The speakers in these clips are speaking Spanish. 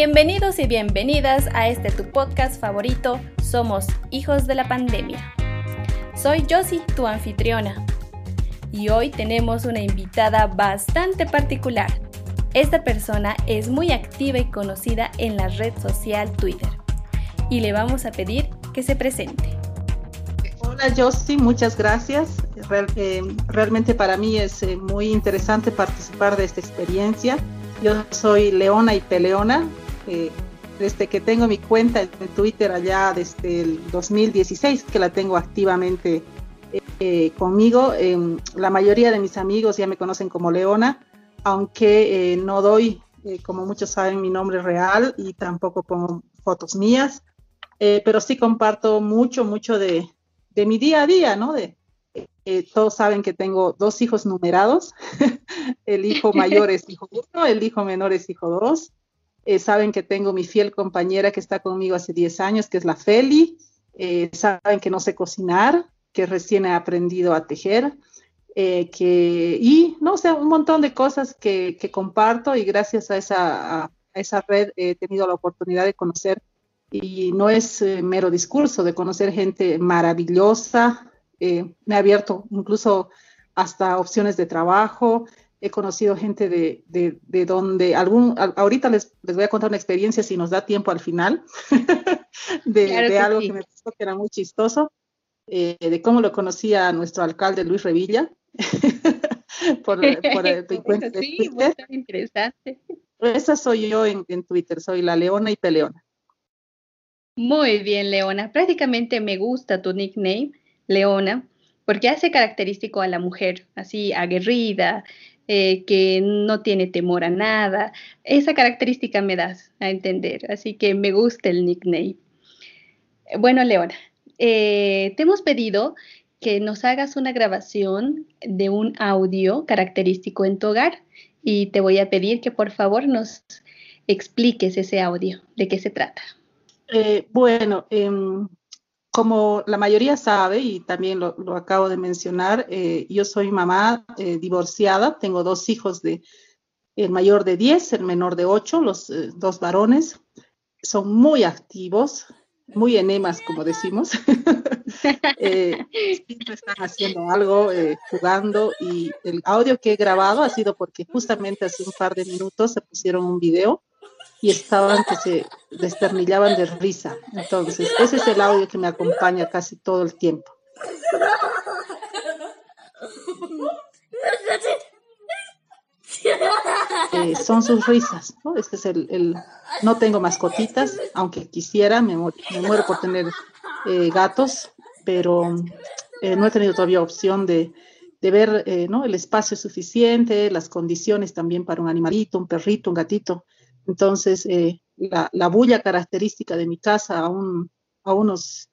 Bienvenidos y bienvenidas a este tu podcast favorito, Somos Hijos de la Pandemia. Soy Josie, tu anfitriona, y hoy tenemos una invitada bastante particular. Esta persona es muy activa y conocida en la red social Twitter, y le vamos a pedir que se presente. Hola Josie, muchas gracias. Eh, realmente para mí es eh, muy interesante participar de esta experiencia yo soy Leona y Peleona. Eh, desde que tengo mi cuenta en Twitter allá desde el 2016, que la tengo activamente eh, conmigo. Em, la mayoría de mis amigos ya me conocen como Leona, aunque eh, no doy, como muchos saben, mi nombre real y tampoco pongo fotos mías, pero sí comparto mucho, mucho de, de, mi día a día, ¿no? De, todos saben que tengo dos hijos numerados. el hijo mayor es hijo uno, el hijo menor es hijo dos. Eh, saben que tengo mi fiel compañera que está conmigo hace 10 años, que es la Feli. Eh, saben que no sé cocinar, que recién he aprendido a tejer. Eh, que, y no sé, un montón de cosas que, que comparto y gracias a esa, a esa red he tenido la oportunidad de conocer y no es mero discurso, de conocer gente maravillosa, me ha abierto incluso hasta opciones de trabajo, he conocido gente de, de, donde algún, ahorita les, les, voy a contar una experiencia si nos da tiempo al final, de, algo que me pasó que era muy chistoso, eh, de cómo lo conocía nuestro alcalde Luis Revilla. por, por el, sí, muy interesante. Esa soy yo en, en Twitter, soy la Leona y Peleona. Muy bien, Leona. Prácticamente me gusta tu nickname, Leona, porque hace característico a la mujer, así aguerrida, eh, que no tiene temor a nada. Esa característica me das a entender, así que me gusta el nickname. Bueno, Leona, eh, te hemos pedido que nos hagas una grabación de un audio característico en tu hogar y te voy a pedir que por favor nos expliques ese audio, de qué se trata. Eh, bueno, em, como la mayoría sabe, y también lo, acabo de mencionar, eh, yo soy mamá eh, divorciada, tengo dos hijos, de, el mayor de 10, el menor de 8, los eh, dos varones. Son muy activos, muy enemas, como decimos. siempre están haciendo algo, jugando, y el audio que he grabado ha sido porque justamente hace un par de minutos se pusieron un video y estaban que se desternillaban de risa. Entonces, ese es el audio que me acompaña casi todo el tiempo. Eh, son sus risas, ¿no? Este es el, no tengo mascotitas, aunque quisiera, me, muero por tener eh, gatos, pero eh, no he tenido todavía opción de, de ver ¿no? el espacio suficiente, las condiciones también para un animalito, un perrito, un gatito. Entonces, eh, la, bulla característica de mi casa a, unos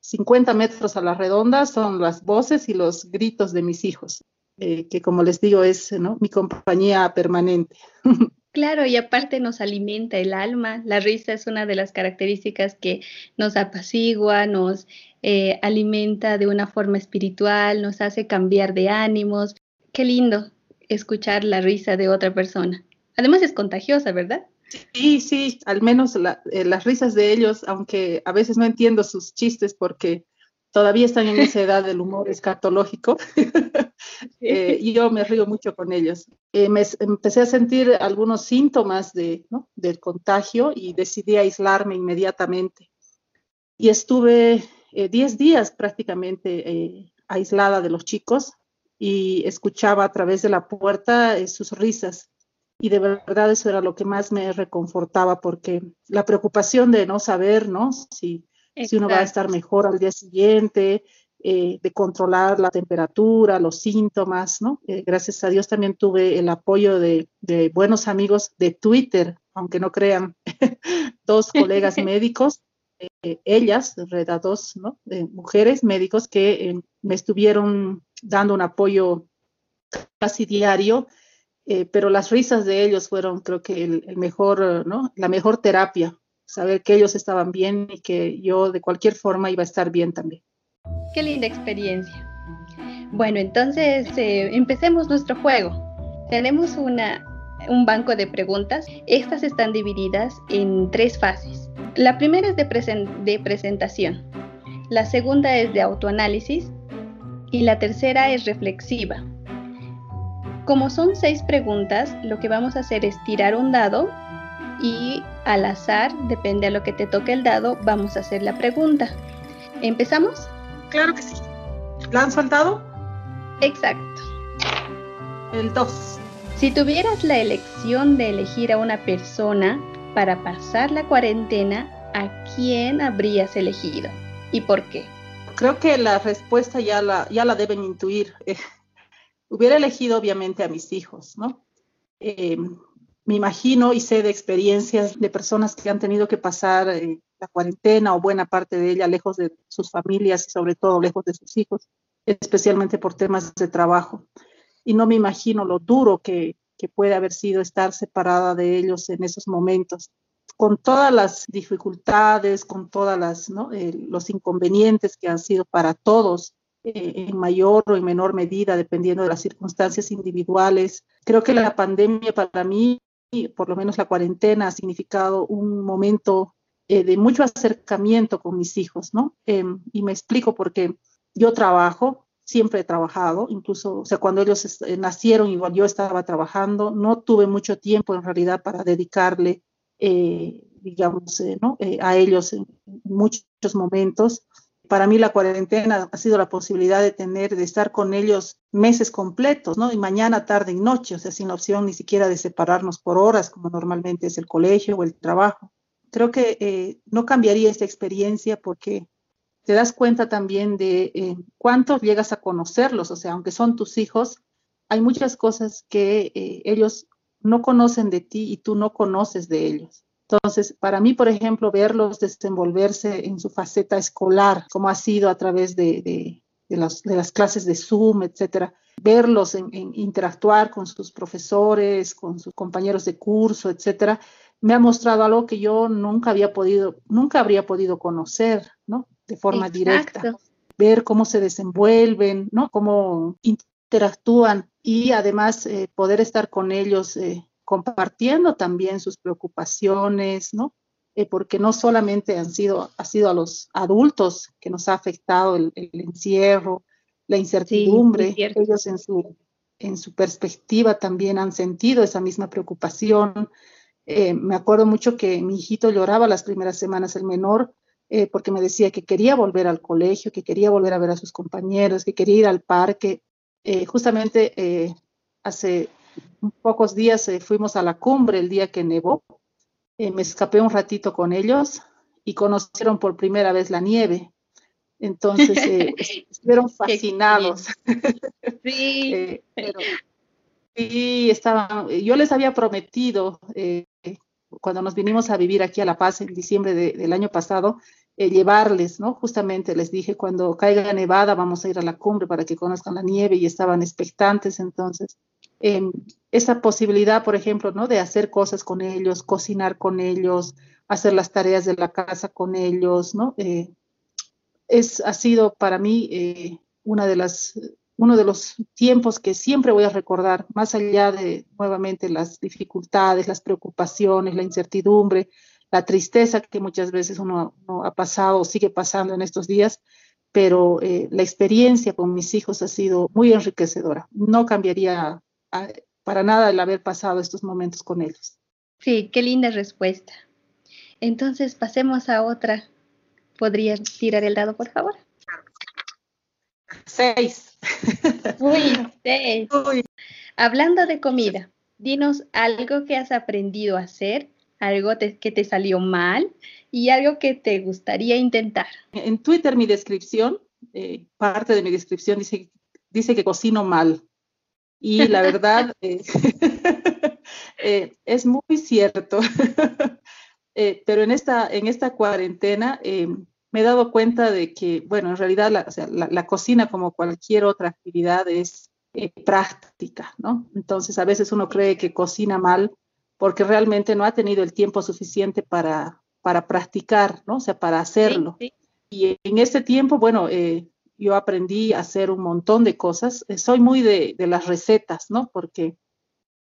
50 metros a la redonda son las voces y los gritos de mis hijos, eh, que como les digo es mi compañía permanente. Claro, y aparte nos alimenta el alma. La risa es una de las características que nos apacigua, nos eh, alimenta de una forma espiritual, nos hace cambiar de ánimos. Qué lindo escuchar la risa de otra persona. Además es contagiosa, ¿verdad? Sí, sí, al menos eh, las risas de ellos, aunque a veces no entiendo sus chistes porque todavía están en esa edad del humor escatológico, eh, y yo me río mucho con ellos. Eh, me, empecé a sentir algunos síntomas de, del contagio y decidí aislarme inmediatamente. Y estuve 10 días prácticamente aislada de los chicos y escuchaba a través de la puerta sus risas y de verdad eso era lo que más me reconfortaba porque la preocupación de no saber, ¿no? Si, si uno va a estar mejor al día siguiente, eh, de controlar la temperatura, los síntomas, ¿no? Eh, gracias a Dios también tuve el apoyo de, de buenos amigos de Twitter, aunque no crean, dos colegas médicos, eh, ellas, dos, ¿no? mujeres médicos que me estuvieron dando un apoyo casi diario eh, pero las risas de ellos fueron, creo que, el, mejor, ¿no? La mejor terapia, saber que ellos estaban bien y que yo de cualquier forma iba a estar bien también. Qué linda experiencia. Bueno, entonces eh, empecemos nuestro juego. Tenemos una un banco de preguntas. Estas están divididas en tres fases. La primera es de, de presentación, la segunda es de autoanálisis y la tercera es reflexiva. Como son seis preguntas, lo que vamos a hacer es tirar un dado y al azar, depende a lo que te toque el dado, vamos a hacer la pregunta. ¿Empezamos? Claro que sí. ¿Lanzo el dado? Exacto. El 2. Si tuvieras la elección de elegir a una persona para pasar la cuarentena, ¿a quién habrías elegido y por qué? Creo que la respuesta ya la, ya la deben intuir. hubiera elegido obviamente a mis hijos, ¿no? Eh, me imagino y sé de experiencias de personas que han tenido que pasar eh, la cuarentena o buena parte de ella lejos de sus familias y sobre todo lejos de sus hijos, especialmente por temas de trabajo. Y no me imagino lo duro que, puede haber sido estar separada de ellos en esos momentos, con todas las dificultades, con todas las ¿no? eh, los inconvenientes que han sido para todos eh, en mayor o en menor medida, dependiendo de las circunstancias individuales. Creo que la pandemia para mí, por lo menos la cuarentena, ha significado un momento eh, de mucho acercamiento con mis hijos, ¿no? Em, y me explico porque yo trabajo, siempre he trabajado, incluso, o sea, cuando ellos eh, nacieron, igual yo estaba trabajando, no tuve mucho tiempo en realidad para dedicarle, digamos, ¿no? a ellos en muchos momentos para mí la cuarentena ha sido la posibilidad de tener, de estar con ellos meses completos, ¿no? Y mañana, tarde y noche, o sea, sin la opción ni siquiera de separarnos por horas, como normalmente es el colegio o el trabajo. Creo que eh, no cambiaría esta experiencia porque te das cuenta también de eh, cuánto llegas a conocerlos, o sea, aunque son tus hijos, hay muchas cosas que eh, ellos no conocen de ti y tú no conoces de ellos. Entonces, para mí, por ejemplo, verlos desenvolverse en su faceta escolar, como ha sido a través de, las, clases de Zoom, etcétera, verlos en, interactuar con sus profesores, con sus compañeros de curso, etcétera, me ha mostrado algo que yo nunca había podido, nunca habría podido conocer, ¿no? De forma directa. Ver cómo se desenvuelven, ¿no? Cómo interactúan y además eh, poder estar con ellos eh, compartiendo también sus preocupaciones, ¿no? Eh, porque no solamente han sido, ha sido a los adultos que nos ha afectado el, encierro, la incertidumbre, ellos en su, en su perspectiva también han sentido esa misma preocupación. Eh, me acuerdo mucho que mi hijito lloraba las primeras semanas, el menor, eh, porque me decía que quería volver al colegio, que quería volver a ver a sus compañeros, que quería ir al parque. justamente hace pocos días eh, fuimos a la cumbre el día que nevó. Eh, me escapé un ratito con ellos y conocieron por primera vez la nieve. Entonces eh, estuvieron fascinados. Sí, pero, sí, estaban, yo les había prometido cuando nos vinimos a vivir aquí a La Paz en diciembre del año pasado, llevarles, ¿no? Justamente les dije, cuando caiga nevada vamos a ir a la cumbre para que conozcan la nieve y estaban expectantes, entonces esa posibilidad, por ejemplo, ¿no? De hacer cosas con ellos, cocinar con ellos, hacer las tareas de la casa con ellos, ¿no? Eh, es, ha sido para mí eh, una de las, uno de los tiempos que siempre voy a recordar, más allá de nuevamente las dificultades, las preocupaciones, la incertidumbre, la tristeza que muchas veces uno, ha pasado o sigue pasando en estos días, pero eh, la experiencia con mis hijos ha sido muy enriquecedora. No cambiaría para nada el haber pasado estos momentos con ellos. Sí, qué linda respuesta. Entonces pasemos a otra. ¿Podrías tirar el dado, por favor? Seis. Uy, seis. Hablando de comida, dinos algo que has aprendido a hacer, algo que te salió mal y algo que te gustaría intentar. En Twitter mi descripción, eh, parte de mi descripción dice, dice que cocino mal. Y la verdad eh, eh, es muy cierto. Eh, pero en esta, en esta cuarentena me he dado cuenta de que, bueno, en realidad la, la, cocina, como cualquier otra actividad, es práctica, ¿no? Entonces a veces uno cree que cocina mal porque realmente no ha tenido el tiempo suficiente para, para practicar, ¿no? O sea, para hacerlo. Y en este tiempo, bueno, eh, yo aprendí a hacer un montón de cosas. Eh, soy muy de, las recetas, ¿no? Porque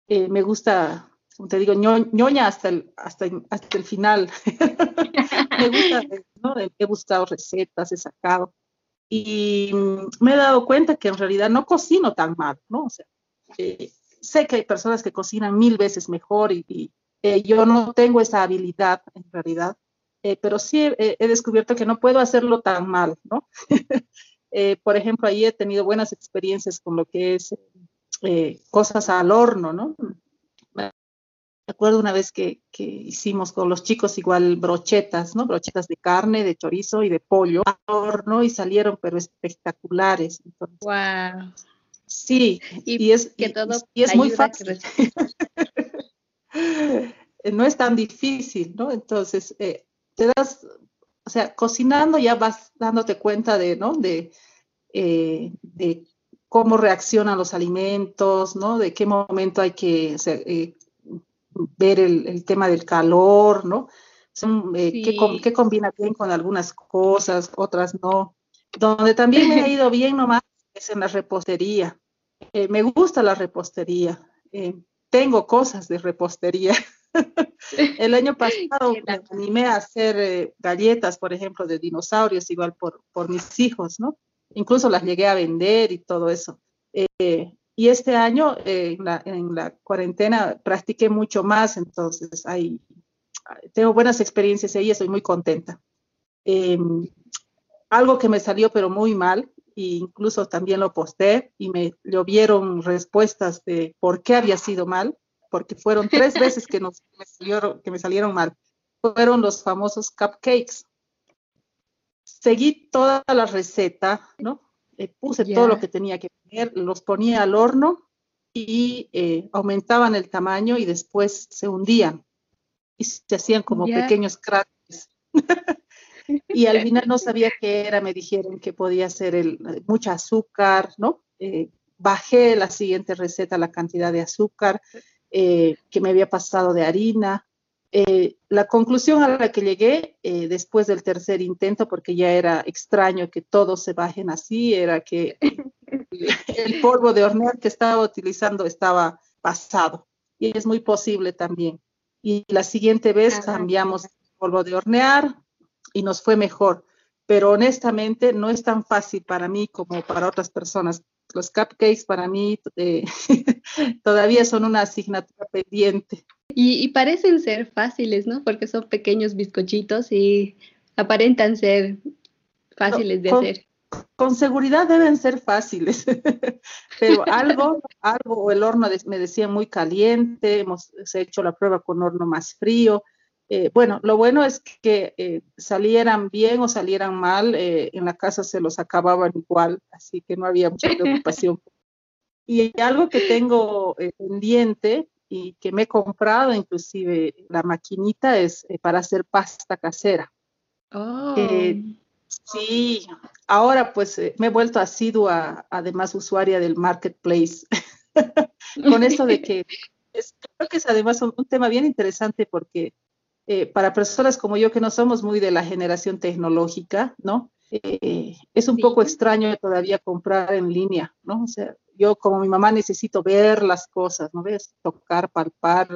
eh, me gusta, como te digo, ñoña hasta el, hasta, hasta el final. me gusta, ¿no? He buscado recetas, he sacado. Y me he dado cuenta que en realidad no cocino tan mal, ¿no? O sea, eh, sé que hay personas que cocinan mil veces mejor y, eh, yo no tengo esa habilidad en realidad, pero sí he, descubierto que no puedo hacerlo tan mal, ¿no? por ejemplo, ahí he tenido buenas experiencias con lo que es eh, cosas al horno, ¿no? Me acuerdo una vez que, hicimos con los chicos igual brochetas, ¿no? Brochetas de carne, de chorizo y de pollo al horno y salieron pero espectaculares. wow. Sí, y, es, que todo y, es muy fácil. no es tan difícil, ¿no? Entonces, eh, te das, o sea, cocinando ya vas dándote cuenta de, ¿no? De, eh, de cómo reaccionan los alimentos, ¿no? De qué momento hay que eh, ver el, tema del calor, ¿no? Eh, qué, combina bien con algunas cosas, otras no. Donde también me ha ido bien nomás es en la repostería. Me gusta la repostería. tengo cosas de repostería. el año pasado me animé a hacer galletas, por ejemplo, de dinosaurios, igual por, por mis hijos, ¿no? incluso las llegué a vender y todo eso. Eh, y este año eh, en, la, cuarentena practiqué mucho más, entonces ahí tengo buenas experiencias ahí, estoy muy contenta. Em, algo que me salió pero muy mal, e incluso también lo posté y me llovieron respuestas de por qué había sido mal, porque fueron tres veces que, nos, que me salieron mal. Fueron los famosos cupcakes seguí toda la receta, ¿no? Eh, puse todo lo que tenía que poner, los ponía al horno y eh, aumentaban el tamaño y después se hundían y se hacían como pequeños cráteres. y al final no sabía qué era, me dijeron que podía ser el, mucha azúcar, ¿no? Eh, bajé la siguiente receta, la cantidad de azúcar que me había pasado de harina, eh, la conclusión a la que llegué eh, después del tercer intento, porque ya era extraño que todos se bajen así, era que el polvo de hornear que estaba utilizando estaba pasado. Y es muy posible también. Y la siguiente vez cambiamos el polvo de hornear y nos fue mejor. Pero honestamente no es tan fácil para mí como para otras personas. Los cupcakes para mí eh, todavía son una asignatura pendiente. Y, parecen ser fáciles, ¿no? Porque son pequeños bizcochitos y aparentan ser fáciles de hacer. Con seguridad deben ser fáciles, pero algo, algo, el horno me decía muy caliente, hemos hecho la prueba con horno más frío. Eh, bueno, lo bueno es que eh, salieran bien o salieran mal, eh, en la casa se los acababan igual, así que no había mucha preocupación. y algo que tengo pendiente y que me he comprado, inclusive la maquinita es eh, para hacer pasta casera. Oh. sí, ahora pues eh, me he vuelto asidua, además usuaria del marketplace, con eso de que es, creo que es además un, tema bien interesante porque eh, para personas como yo que no somos muy de la generación tecnológica, ¿no? es un poco extraño todavía comprar en línea, ¿no? O sea, yo como mi mamá necesito ver las cosas, ¿no ves? Tocar, palpar,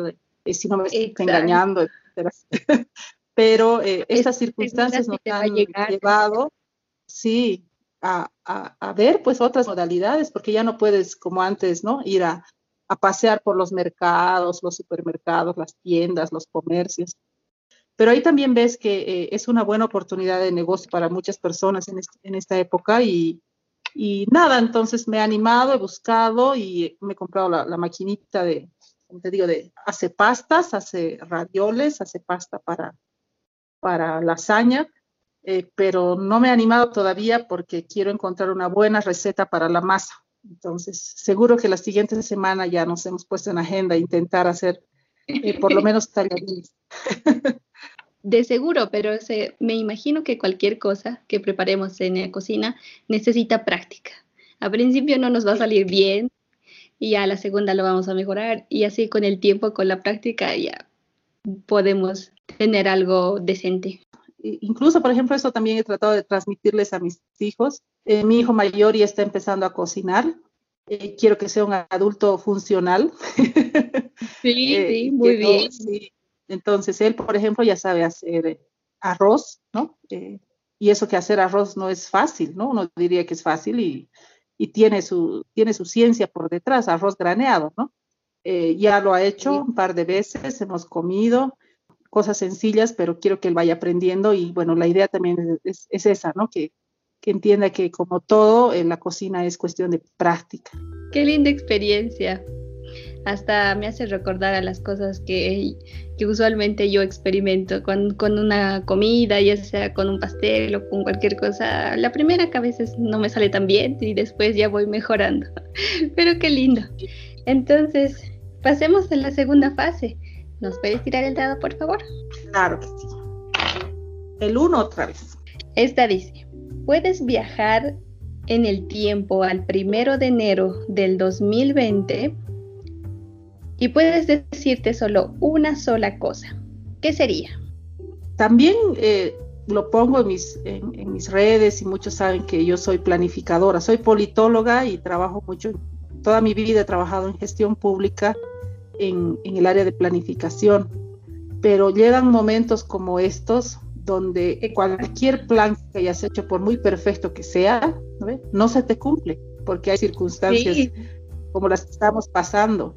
eh, si no me estoy engañando, etc. Pero eh, estas circunstancias nos han llevado, sí, a, a, ver pues otras modalidades, porque ya no puedes como antes, ¿no? Ir a, a pasear por los mercados, los supermercados, las tiendas, los comercios. Pero ahí también ves que eh, es una buena oportunidad de negocio para muchas personas en, en esta época y, y nada, entonces me he animado, he buscado y me he comprado la, maquinita de, como te digo, de hace pastas, hace ravioles, hace pasta para, para lasaña, eh, pero no me he animado todavía porque quiero encontrar una buena receta para la masa. Entonces, seguro que la siguiente semana ya nos hemos puesto en agenda intentar hacer eh, por lo menos tallarines. De seguro, pero me imagino que cualquier cosa que preparemos en la cocina necesita práctica. A principio no nos va a salir bien y a la segunda lo vamos a mejorar y así con el tiempo, con la práctica ya podemos tener algo decente. Incluso, por ejemplo, eso también he tratado de transmitirles a mis hijos. Eh, mi hijo mayor ya está empezando a cocinar eh, quiero que sea un adulto funcional. Sí, eh, sí, muy bien. Entonces, él, por ejemplo, ya sabe hacer arroz, ¿no? y eso que hacer arroz no es fácil, ¿no? Uno diría que es fácil y, y tiene, su, tiene su ciencia por detrás, arroz graneado, ¿no? ya lo ha hecho un par de veces, hemos comido cosas sencillas, pero quiero que él vaya aprendiendo y bueno, la idea también es, es esa, ¿no? Que, que entienda que como todo en la cocina es cuestión de práctica. Qué linda experiencia. Hasta me hace recordar a las cosas que, que usualmente yo experimento con, con, una comida, ya sea con un pastel o con cualquier cosa. La primera que a veces no me sale tan bien y después ya voy mejorando. Pero qué lindo. Entonces, pasemos a la segunda fase. ¿Nos puedes tirar el dado, por favor? Claro que sí. El uno otra vez. Esta dice, puedes viajar en el tiempo al primero de enero del 2020 y puedes decirte solo una sola cosa. ¿Qué sería? También eh, lo pongo en mis, en, mis redes y muchos saben que yo soy planificadora, soy politóloga y trabajo mucho, toda mi vida he trabajado en gestión pública en, en el área de planificación, pero llegan momentos como estos donde cualquier plan que hayas hecho, por muy perfecto que sea, no, se te cumple, porque hay circunstancias como las que estamos pasando.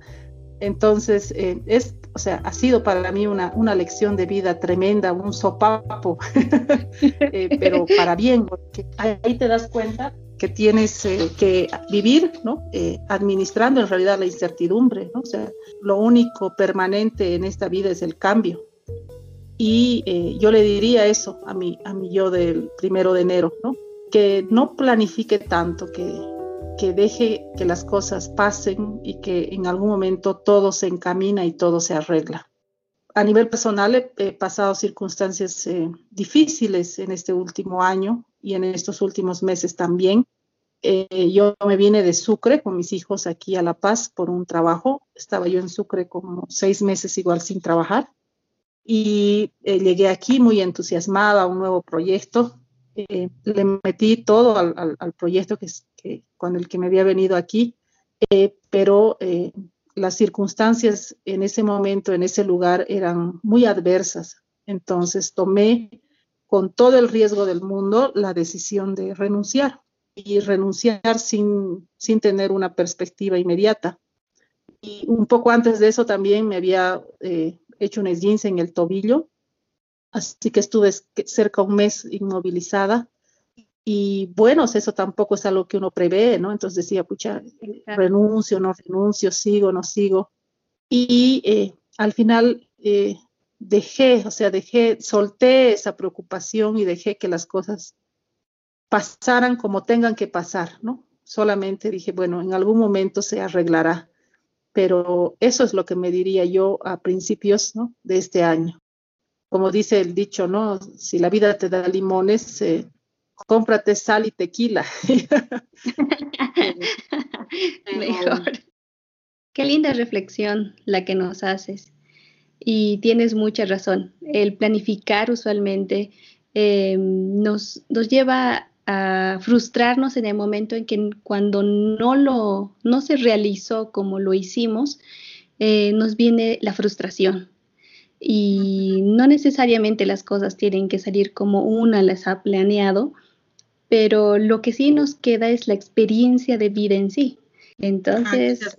Entonces, eh, es, o sea, ha sido para mí una, una lección de vida tremenda, un sopapo, eh, pero para bien, porque ahí te das cuenta que tienes eh, que vivir, ¿no? administrando en realidad la incertidumbre, ¿no? O sea, lo único permanente en esta vida es el cambio. Y eh, yo le diría eso a mi, a mi yo del primero de enero, ¿no? que no planifique tanto, que, que deje que las cosas pasen y que en algún momento todo se encamina y todo se arregla. A nivel personal he, pasado circunstancias eh, difíciles en este último año y en estos últimos meses también. Eh, yo me vine de Sucre con mis hijos aquí a La Paz por un trabajo. Estaba yo en Sucre como seis meses igual sin trabajar y eh, llegué aquí muy entusiasmada a un nuevo proyecto. Eh, le metí todo al, proyecto que, con el que me había venido aquí, eh, pero las circunstancias en ese momento, en ese lugar, eran muy adversas. Entonces tomé con todo el riesgo del mundo la decisión de renunciar y renunciar sin, sin tener una perspectiva inmediata. Y un poco antes de eso también me había hecho un esguince en el tobillo, así que estuve cerca un mes inmovilizada. Y bueno, eso tampoco es algo que uno prevé, ¿no? Entonces decía, pucha, renuncio, no renuncio, sigo, no sigo. Y eh, al final eh, dejé, o sea, dejé, solté esa preocupación y dejé que las cosas pasaran como tengan que pasar, ¿no? Solamente dije, bueno, en algún momento se arreglará pero eso es lo que me diría yo a principios de este año. Como dice el dicho, ¿no? Si la vida te da limones, eh, cómprate sal y tequila. Mejor. Qué linda reflexión la que nos haces. Y tienes mucha razón. El planificar usualmente eh, nos, nos lleva a frustrarnos en el momento en que cuando no lo no se realizó como lo hicimos eh, nos viene la frustración y no necesariamente las cosas tienen que salir como una las ha planeado pero lo que sí nos queda es la experiencia de vida en sí entonces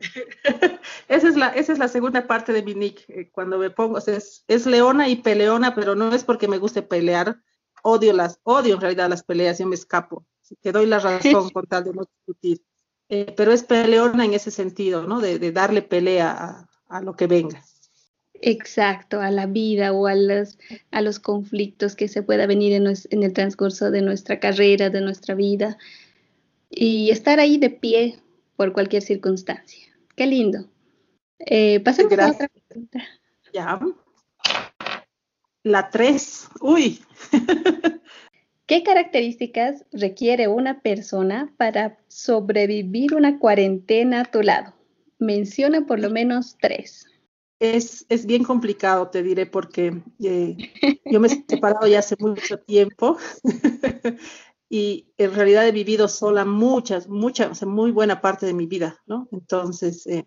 esa es la esa es la segunda parte de mi nick eh, cuando me pongo es, es leona y peleona pero no es porque me guste pelear odio las, odio en realidad las peleas, yo me escapo. Te doy la razón con tal de no discutir. Eh, pero es peleona en ese sentido, ¿no? De, darle pelea a, lo que venga. Exacto, a la vida o a los, a los conflictos que se pueda venir en, en, el transcurso de nuestra carrera, de nuestra vida. Y estar ahí de pie por cualquier circunstancia. Qué lindo. Eh, pasemos a otra pregunta. Ya. La 3. Uy. ¿Qué características requiere una persona para sobrevivir una cuarentena a tu lado? Menciona por lo menos tres. Es, es bien complicado, te diré, porque eh, yo me he separado ya hace mucho tiempo y en realidad he vivido sola muchas, muchas, o sea, muy buena parte de mi vida, ¿no? Entonces, eh,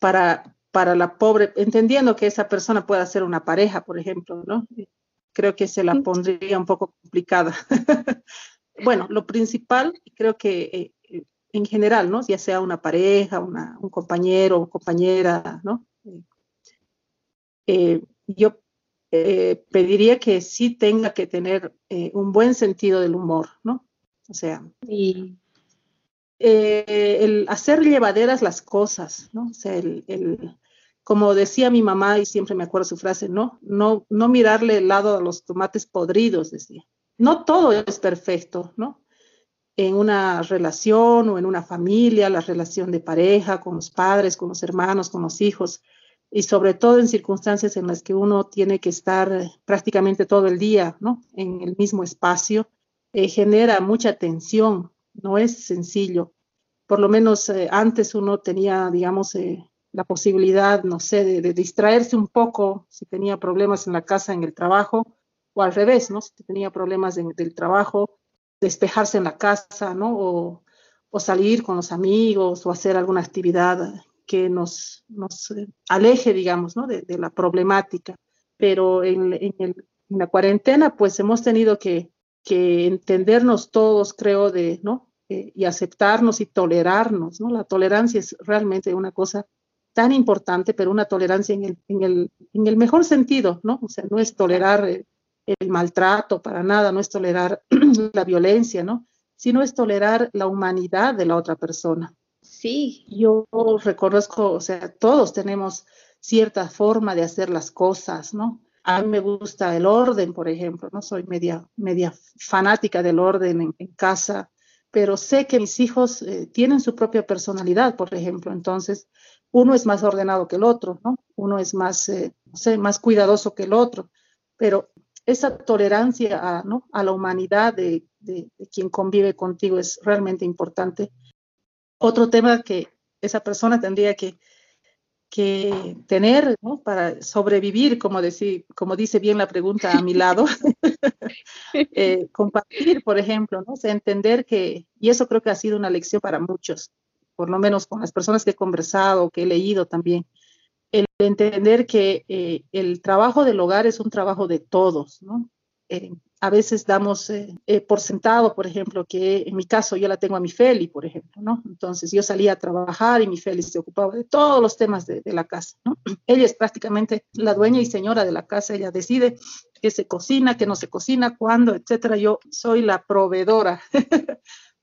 para, para la pobre, entendiendo que esa persona pueda ser una pareja, por ejemplo, ¿no? Creo que se la pondría un poco complicada. bueno, lo principal, creo que eh, en general, ¿no? Ya sea una pareja, una, un compañero o compañera, ¿no? Eh, yo eh, pediría que sí tenga que tener un buen sentido del humor, ¿no? O sea, el hacer llevaderas las cosas, ¿no? O sea, el, como decía mi mamá, y siempre me acuerdo su frase, ¿no? No, no mirarle el lado a los tomates podridos, decía. No todo es perfecto, ¿no? En una relación o en una familia, la relación de pareja, con los padres, con los hermanos, con los hijos, y sobre todo en circunstancias en las que uno tiene que estar prácticamente todo el día, ¿no? En el mismo espacio, eh, genera mucha tensión, no es sencillo. Por lo menos eh, antes uno tenía, digamos, eh, la posibilidad, no sé, de, distraerse un poco si tenía problemas en la casa, en el trabajo, o al revés, ¿no? Si tenía problemas en, del trabajo, despejarse en la casa, ¿no? O, salir con los amigos o hacer alguna actividad que nos, nos aleje, digamos, ¿no? De, la problemática. Pero en, en, la cuarentena, pues hemos tenido que, que entendernos todos, creo, de, ¿no? Eh, y aceptarnos y tolerarnos, ¿no? La tolerancia es realmente una cosa tan importante, pero una tolerancia en el, en el, en el mejor sentido, ¿no? O sea, no es tolerar el, maltrato para nada, no es tolerar la violencia, ¿no? Sino es tolerar la humanidad de la otra persona. Sí. Yo reconozco, o sea, todos tenemos cierta forma de hacer las cosas, ¿no? A mí me gusta el orden, por ejemplo, ¿no? Soy media, media fanática del orden en, casa, pero sé que mis hijos eh, tienen su propia personalidad, por ejemplo, entonces uno es más ordenado que el otro, ¿no? Uno es más, eh, sé, más cuidadoso que el otro, pero esa tolerancia a, ¿no? a la humanidad de, quien convive contigo es realmente importante. Otro tema que esa persona tendría que, que tener ¿no? para sobrevivir, como, decir, como dice bien la pregunta a mi lado, eh, compartir, por ejemplo, ¿no? entender que, y eso creo que ha sido una lección para muchos, por lo menos con las personas que he conversado, que he leído también, el entender que eh, el trabajo del hogar es un trabajo de todos, ¿no? Eh, a veces damos eh, por sentado, por ejemplo, que en mi caso yo la tengo a mi Feli, por ejemplo, ¿no? Entonces yo salía a trabajar y mi Feli se ocupaba de todos los temas de, de la casa, ¿no? Ella es prácticamente la dueña y señora de la casa, ella decide qué se cocina, qué no se cocina, cuándo, etcétera. Yo soy la proveedora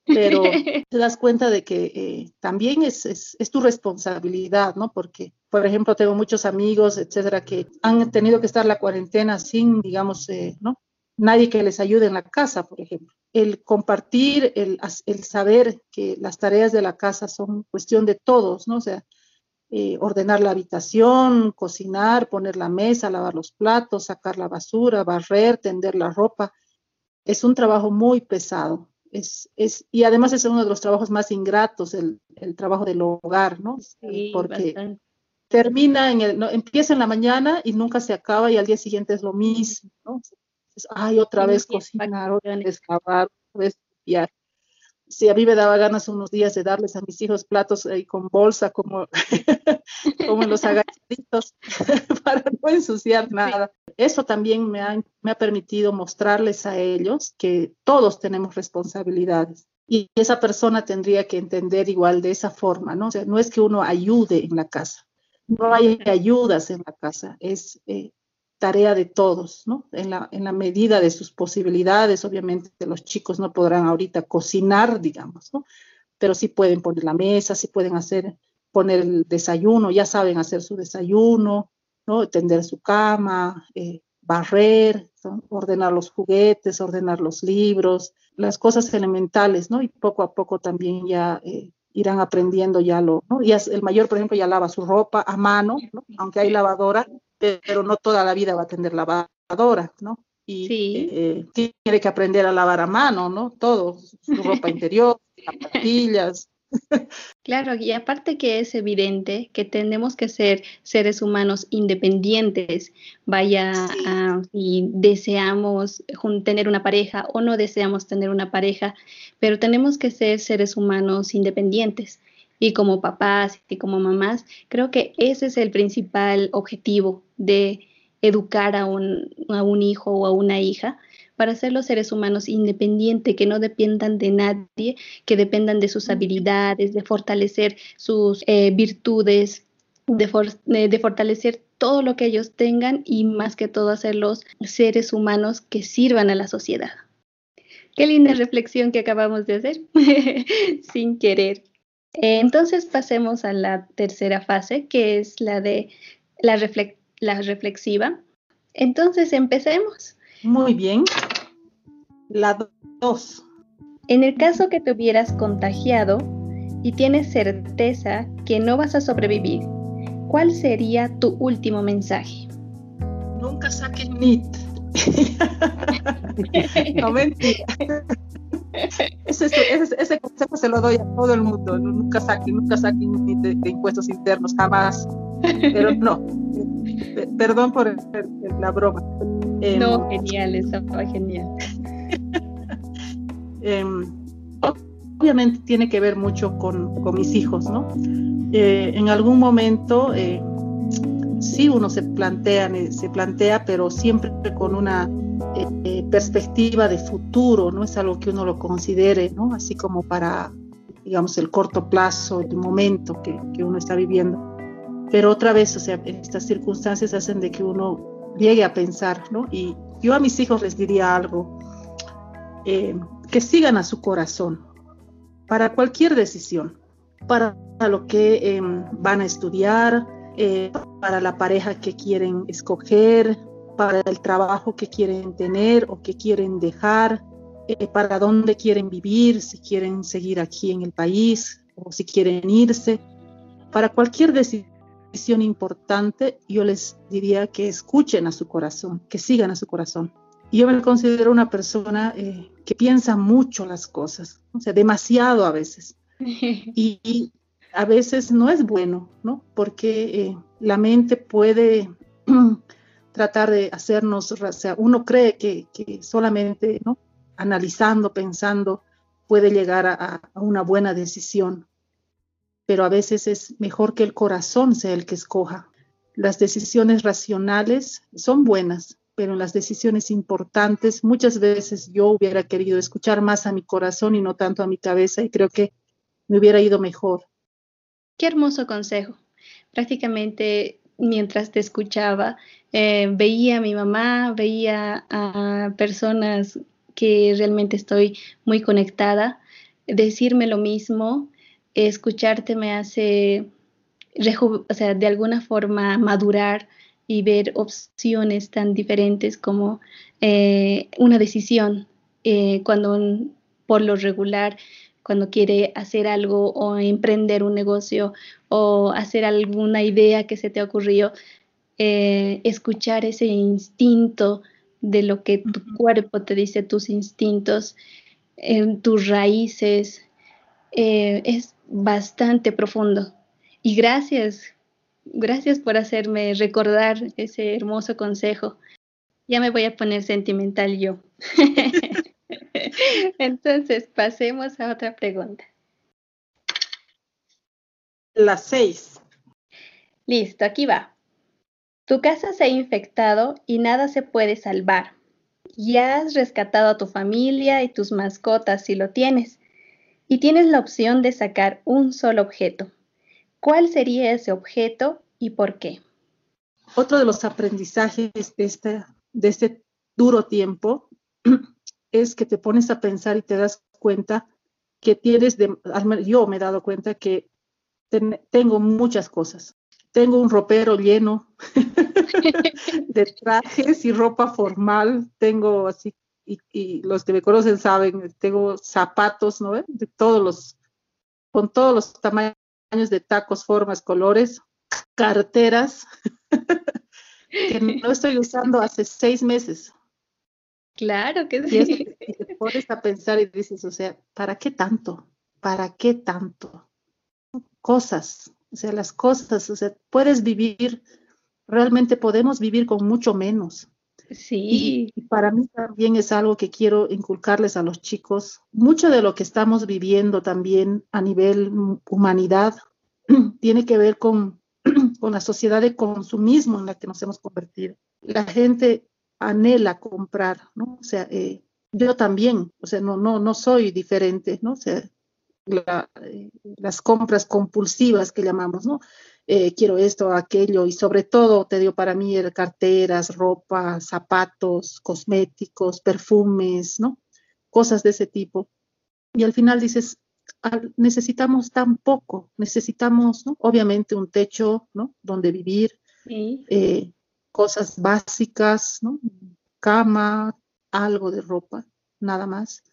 pero te das cuenta de que eh, también es, es, es, tu responsabilidad, ¿no? Porque, por ejemplo, tengo muchos amigos, etcétera, que han tenido que estar la cuarentena sin, digamos, eh, ¿no? Nadie que les ayude en la casa, por ejemplo. El compartir, el, el, saber que las tareas de la casa son cuestión de todos, ¿no? O sea, eh, ordenar la habitación, cocinar, poner la mesa, lavar los platos, sacar la basura, barrer, tender la ropa, es un trabajo muy pesado es, es, y además es uno de los trabajos más ingratos, el, el trabajo del hogar, ¿no? Porque termina en el, no, empieza en la mañana y nunca se acaba y al día siguiente es lo mismo, ¿no? Es, ay, otra vez cocinar, otra vez lavar, otra vez limpiar si a mí me daba ganas unos días de darles a mis hijos platos ahí con bolsa, como, como los agachaditos, para no ensuciar nada. Eso también me ha, me ha permitido mostrarles a ellos que todos tenemos responsabilidades. Y esa persona tendría que entender igual de esa forma, ¿no? O sea, no es que uno ayude en la casa, no hay ayudas en la casa, es eh, tarea de todos, ¿no? En la, medida de sus posibilidades, obviamente los chicos no podrán ahorita cocinar, digamos, ¿no? Pero sí pueden poner la mesa, sí pueden hacer, poner el desayuno, ya saben hacer su desayuno, ¿no? Tender su cama, eh, barrer, ordenar los juguetes, ordenar los libros, las cosas elementales, ¿no? Y poco a poco también ya eh, irán aprendiendo ya lo, ¿no? El mayor, por ejemplo, ya lava su ropa a mano, ¿no? Aunque hay lavadora, pero no toda la vida va a tener lavadora, ¿no? Y eh, tiene que aprender a lavar a mano, ¿no? Todo, su ropa interior, zapatillas, Claro, y aparte que es evidente que tenemos que ser seres humanos independientes, vaya si deseamos tener una pareja o no deseamos tener una pareja, pero tenemos que ser seres humanos independientes. Y como papás y como mamás, creo que ese es el principal objetivo de educar a un, a un hijo o a una hija, para ser los seres humanos independientes, que no dependan de nadie, que dependan de sus habilidades, de fortalecer sus eh, virtudes, de, de, fortalecer todo lo que ellos tengan y más que todo hacerlos seres humanos que sirvan a la sociedad. Qué linda reflexión que acabamos de hacer sin querer. Entonces pasemos a la tercera fase, que es la de la, la reflexiva. Entonces empecemos. Muy bien. La 2. En el caso que te hubieras contagiado y tienes certeza que no vas a sobrevivir, ¿cuál sería tu último mensaje? Nunca saquen NIT. no mentira. Ese, ese, consejo se lo doy a todo el mundo. Nunca saquen, nunca saquen NIT de impuestos internos, jamás. Pero no, perdón por la broma. no, em, genial, estaba genial. Em, obviamente tiene que ver mucho con, mis hijos, ¿no? Eh, en algún momento eh, sí uno se plantea, se plantea, pero siempre con una eh, perspectiva de futuro, ¿no? Es algo que uno lo considere, ¿no? Así como para, digamos, el corto plazo, el momento que, que uno está viviendo pero otra vez, o sea, estas circunstancias hacen de que uno llegue a pensar, ¿no? Y yo a mis hijos les diría algo, eh, que sigan a su corazón para cualquier decisión, para lo que em, van a estudiar, eh, para la pareja que quieren escoger, para el trabajo que quieren tener o que quieren dejar, eh, para dónde quieren vivir, si quieren seguir aquí en el país o si quieren irse. Para cualquier decisión importante, yo les diría que escuchen a su corazón, que sigan a su corazón. Yo me considero una persona eh, que piensa mucho las cosas, o sea, demasiado a veces. Y, a veces no es bueno, ¿no? Porque eh, la mente puede tratar de hacernos, o uno cree que, solamente, ¿no? Analizando, pensando, puede llegar a una buena decisión pero a veces es mejor que el corazón sea el que escoja. Las decisiones racionales son buenas, pero en las decisiones importantes muchas veces yo hubiera querido escuchar más a mi corazón y no tanto a mi cabeza y creo que me hubiera ido mejor. Qué hermoso consejo. Prácticamente mientras te escuchaba, eh, veía a mi mamá, veía a personas que realmente estoy muy conectada, decirme lo mismo escucharte me hace, de alguna forma madurar y ver opciones tan diferentes como eh, una decisión eh, cuando por lo regular cuando quiere hacer algo o emprender un negocio o hacer alguna idea que se te ocurrió, eh, escuchar ese instinto de lo que tu cuerpo te dice, tus instintos, tus raíces, es bastante profundo. Y gracias, gracias por hacerme recordar ese hermoso consejo. Ya me voy a poner sentimental yo. Entonces, pasemos a otra pregunta. Las seis. Listo, aquí va. Tu casa se ha infectado y nada se puede salvar. Ya has rescatado a tu familia y tus mascotas si lo tienes y tienes la opción de sacar un solo objeto. ¿Cuál sería ese objeto y por qué? Otro de los aprendizajes de este, de este duro tiempo es que te pones a pensar y te das cuenta que tienes, de, yo me he dado cuenta que tengo muchas cosas. Tengo un ropero lleno de trajes y ropa formal, tengo así y, los que me conocen saben, tengo zapatos, ¿no? De todos los, con todos los tamaños de tacos, formas, colores, carteras, que no estoy usando hace seis meses. Claro que sí. Y, te pones a pensar y dices, o sea, ¿para qué tanto? ¿para qué tanto? Cosas, o sea, las cosas, o sea, puedes vivir, realmente podemos vivir con mucho menos. Sí. Y, para mí también es algo que quiero inculcarles a los chicos. Mucho de lo que estamos viviendo también a nivel humanidad tiene que ver con, con la sociedad de consumismo en la que nos hemos convertido. La gente anhela comprar, ¿no? O sea, eh, yo también, o sea, no, no, no soy diferente, ¿no? O sea, eh, las compras compulsivas que llamamos, ¿no? Eh, quiero esto, aquello, y sobre todo, te digo, para mí, carteras, ropa, zapatos, cosméticos, perfumes, ¿no? Cosas de ese tipo. Y al final dices, necesitamos tan poco, necesitamos, ¿no? Obviamente, un techo, ¿no? Donde vivir, eh, cosas básicas, ¿no? Cama, algo de ropa, nada más.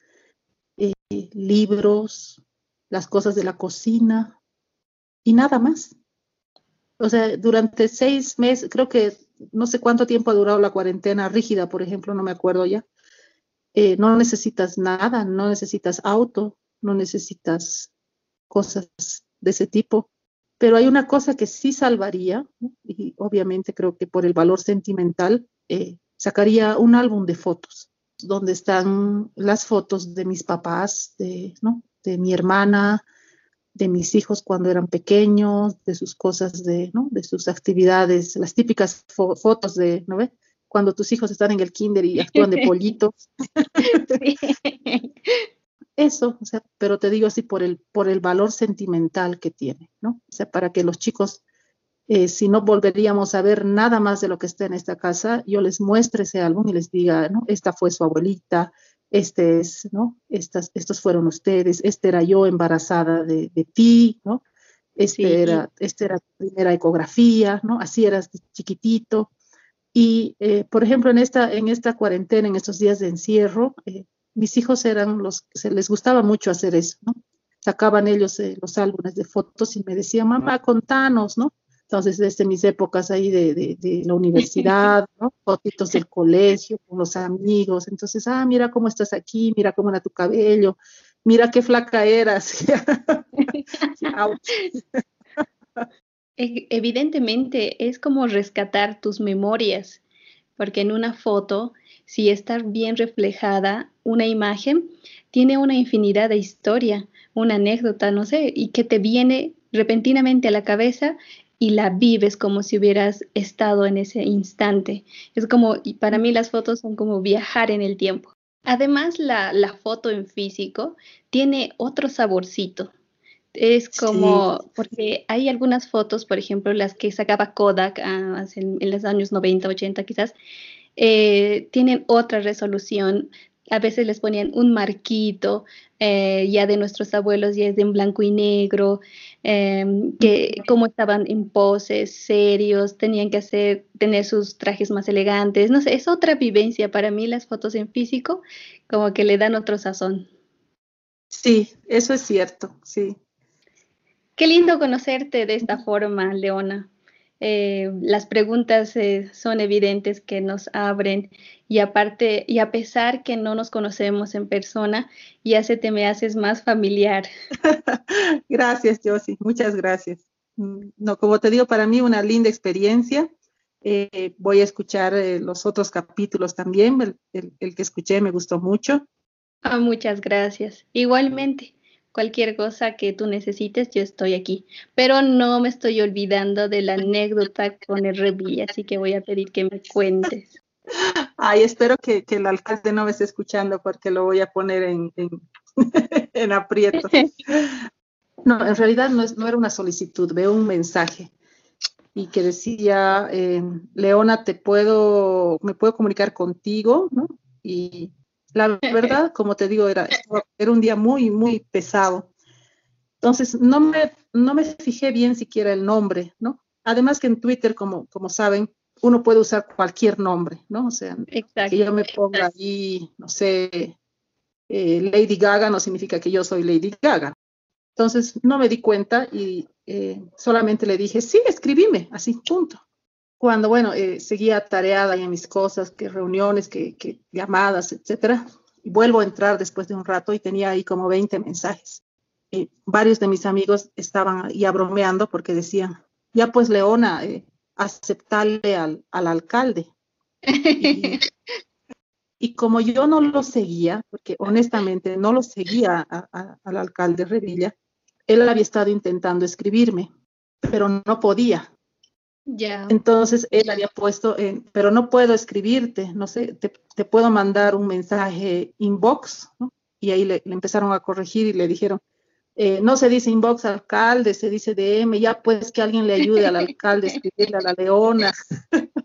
Eh, libros, las cosas de la cocina y nada más o sea, durante seis meses, creo que no sé cuánto tiempo ha durado la cuarentena rígida, por ejemplo, no me acuerdo ya. Eh, no necesitas nada, no necesitas auto, no necesitas cosas de ese tipo. Pero hay una cosa que sí salvaría, y obviamente creo que por el valor sentimental, eh, sacaría un álbum de fotos, donde están las fotos de mis papás, de, ¿no? de mi hermana, de mis hijos cuando eran pequeños, de sus cosas, de, ¿no? de sus actividades, las típicas fotos de, ¿no ve? Cuando tus hijos están en el kinder y actúan de pollitos. Eso, o sea, pero te digo así por el, por el valor sentimental que tiene, ¿no? O sea, para que los chicos, eh, si no volveríamos a ver nada más de lo que está en esta casa, yo les muestre ese álbum y les diga, ¿no? Esta fue su abuelita, este es, ¿no? Estas, estos fueron ustedes, este era yo embarazada de, ti, ¿no? Este era, este era tu primera ecografía, ¿no? Así eras chiquitito. Y, eh, por ejemplo, en esta, en esta cuarentena, en estos días de encierro, eh, mis hijos eran los, se les gustaba mucho hacer eso, ¿no? Sacaban ellos eh, los álbumes de fotos y me decían, mamá, contanos, ¿no? Entonces, desde mis épocas ahí de, de, la universidad, ¿no? Fotitos del colegio, con los amigos. Entonces, ah, mira cómo estás aquí, mira cómo era tu cabello, mira qué flaca eras. E, evidentemente, es como rescatar tus memorias, porque en una foto, si está bien reflejada una imagen, tiene una infinidad de historia, una anécdota, no sé, y que te viene repentinamente a la cabeza y la vives como si hubieras estado en ese instante. Es como, y para mí las fotos son como viajar en el tiempo. Además, la, foto en físico tiene otro saborcito. Es como, porque hay algunas fotos, por ejemplo, las que sacaba Kodak ah, en, los años 90, 80 quizás, eh, tienen otra resolución, a veces les ponían un marquito, eh, ya de nuestros abuelos, ya es en blanco y negro, em, que como estaban en poses, serios, tenían que hacer, tener sus trajes más elegantes, no sé, es otra vivencia para mí las fotos en físico, como que le dan otro sazón. Sí, eso es cierto, sí. Qué lindo conocerte de esta forma, Leona. Eh, las preguntas eh, son evidentes que nos abren y aparte, y a pesar que no nos conocemos en persona, ya se te me haces más familiar. gracias, Josie, muchas gracias. No, como te digo, para mí una linda experiencia. Eh, voy a escuchar los otros capítulos también. El, que escuché me gustó mucho. Ah, muchas gracias. Igualmente cualquier cosa que tú necesites, yo estoy aquí. Pero no me estoy olvidando de la anécdota con el revilla, así que voy a pedir que me cuentes. Ay, espero que, el alcalde no me esté escuchando porque lo voy a poner en, en, aprieto. No, en realidad no, es, no, era una solicitud, veo un mensaje y que decía, eh, Leona, te puedo, me puedo comunicar contigo, ¿no? Y la verdad, como te digo, era, era un día muy, muy pesado. Entonces, no me, no me fijé bien siquiera el nombre, ¿no? Además que en Twitter, como, como saben, uno puede usar cualquier nombre, ¿no? O sea, que yo me ponga ahí, no sé, eh, Lady Gaga no significa que yo soy Lady Gaga. Entonces, no me di cuenta y eh, solamente le dije, sí, escribime, así, punto cuando, bueno, eh, seguía tareada en mis cosas, que reuniones, que, llamadas, etcétera, y vuelvo a entrar después de un rato y tenía ahí como 20 mensajes. varios de mis amigos estaban ya bromeando porque decían, ya pues Leona, eh, aceptarle al, alcalde. Y, como yo no lo seguía, porque honestamente no lo seguía al alcalde Revilla, él había estado intentando escribirme, pero no podía. Ya. Entonces él había puesto, en, pero no puedo escribirte, no sé, te, puedo mandar un mensaje inbox, ¿no? Y ahí le, empezaron a corregir y le dijeron, eh, no se dice inbox alcalde, se dice DM, ya pues que alguien le ayude al alcalde a escribirle a la leona.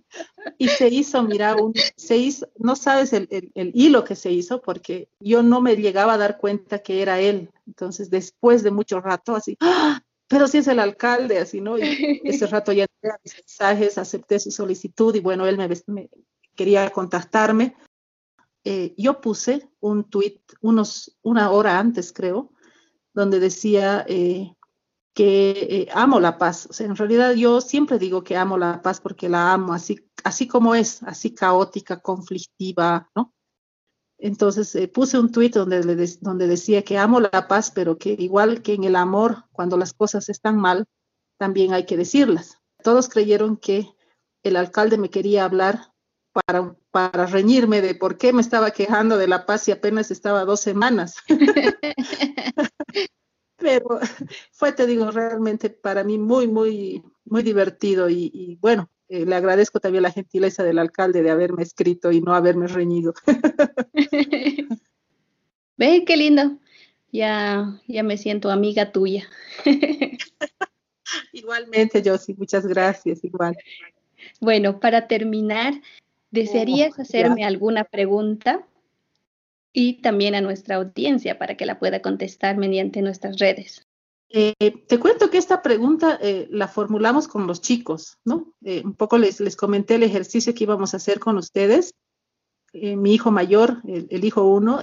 y se hizo, mira, un, se hizo, no sabes el, hilo que se hizo, porque yo no me llegaba a dar cuenta que era él. Entonces, después de mucho rato, así, ¡Ah! Pero si es el alcalde, así, ¿no? Y ese rato ya entré mis mensajes, acepté su solicitud y bueno, él me, quería contactarme. Eh, yo puse un tweet unos, una hora antes, creo, donde decía eh, que eh, amo la paz. O sea, en realidad yo siempre digo que amo la paz porque la amo así, así como es, así caótica, conflictiva, ¿no? Entonces eh, puse un tuit donde, donde decía que amo la paz, pero que igual que en el amor, cuando las cosas están mal, también hay que decirlas. Todos creyeron que el alcalde me quería hablar para, para reñirme de por qué me estaba quejando de la paz y apenas estaba dos semanas. Pero fue, te digo, realmente para mí muy, muy, muy divertido y, bueno, eh, le agradezco también la gentileza del alcalde de haberme escrito y no haberme reñido. Ve, qué lindo. Ya, ya me siento amiga tuya. Igualmente, Josie, muchas gracias, igual. Bueno, para terminar, ¿desearías oh, hacerme alguna pregunta? y también a nuestra audiencia para que la pueda contestar mediante nuestras redes. Eh, te cuento que esta pregunta eh, la formulamos con los chicos, ¿no? Eh, un poco les, les comenté el ejercicio que íbamos a hacer con ustedes. mi hijo mayor, el, hijo uno,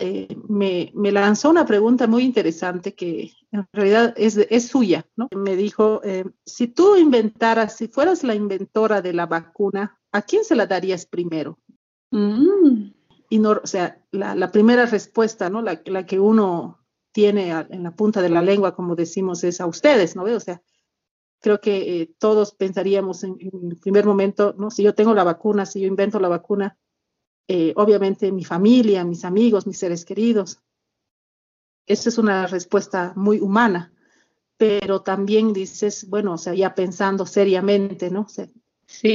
me, me, lanzó una pregunta muy interesante que en realidad es, es suya, ¿no? Me dijo, si tú inventaras, si fueras la inventora de la vacuna, ¿a quién se la darías primero? Mm y no, o sea, la, primera respuesta, ¿no? La, la, que uno tiene en la punta de la lengua, como decimos, es a ustedes, ¿no? O sea, creo que eh, todos pensaríamos en, el primer momento, ¿no? Si yo tengo la vacuna, si yo invento la vacuna, eh, obviamente mi familia, mis amigos, mis seres queridos. Esa es una respuesta muy humana, pero también dices, bueno, o sea, ya pensando seriamente, ¿no? O sea,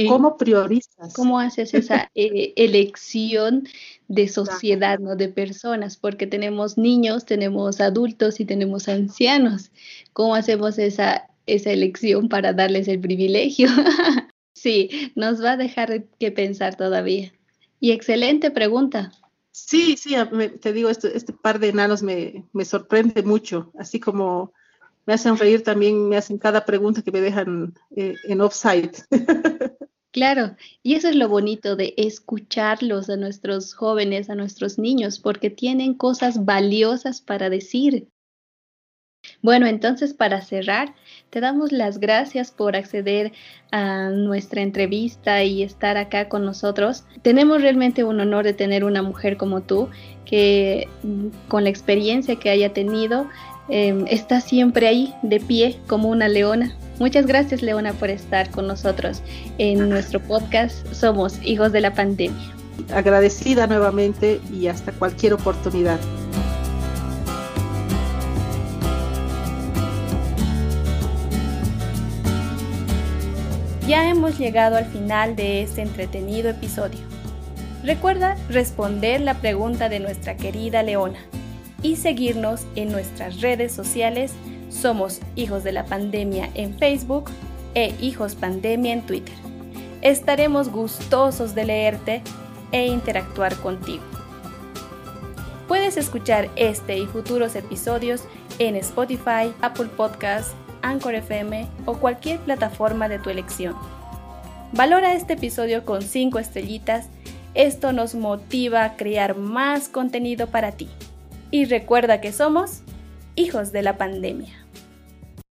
¿Cómo priorizas? ¿Cómo haces esa eh, elección de sociedad, ¿no? de personas? Porque tenemos niños, tenemos adultos y tenemos ancianos. ¿Cómo hacemos esa, esa elección para darles el privilegio? sí, nos va a dejar que pensar todavía. Y excelente pregunta. Sí, sí, te digo, este, este par de enanos me, me sorprende mucho, así como me hacen reír también, me hacen cada pregunta que me dejan eh, en offside. Claro, y eso es lo bonito de escucharlos a nuestros jóvenes, a nuestros niños, porque tienen cosas valiosas para decir. Bueno, entonces para cerrar, te damos las gracias por acceder a nuestra entrevista y estar acá con nosotros. Tenemos realmente un honor de tener una mujer como tú, que mm, con la experiencia que haya tenido, Em, está siempre ahí, de pie, como una leona. Muchas gracias, Leona, por estar con nosotros en nuestro podcast Somos Hijos de la Pandemia. Agradecida nuevamente y hasta cualquier oportunidad. Ya hemos llegado al final de este entretenido episodio. Recuerda responder la pregunta de nuestra querida Leona y seguirnos en nuestras redes sociales. Somos Hijos de la Pandemia en Facebook e Hijos Pandemia en Twitter. Estaremos gustosos de leerte e interactuar contigo. Puedes escuchar este y futuros episodios en Spotify, Apple Podcasts, Anchor FM o cualquier plataforma de tu elección. Valora este episodio con 5 estrellitas. Esto nos motiva a crear más contenido para ti y recuerda que somos hijos de la pandemia.